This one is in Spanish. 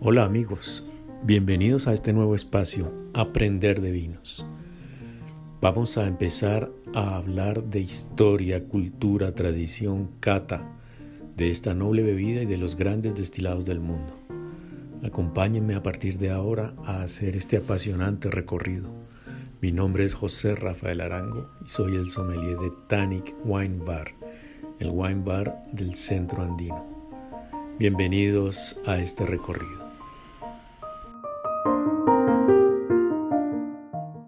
Hola amigos, bienvenidos a este nuevo espacio, Aprender de Vinos. Vamos a empezar a hablar de historia, cultura, tradición, cata, de esta noble bebida y de los grandes destilados del mundo. Acompáñenme a partir de ahora a hacer este apasionante recorrido. Mi nombre es José Rafael Arango y soy el sommelier de Tannic Wine Bar, el wine bar del centro andino. Bienvenidos a este recorrido.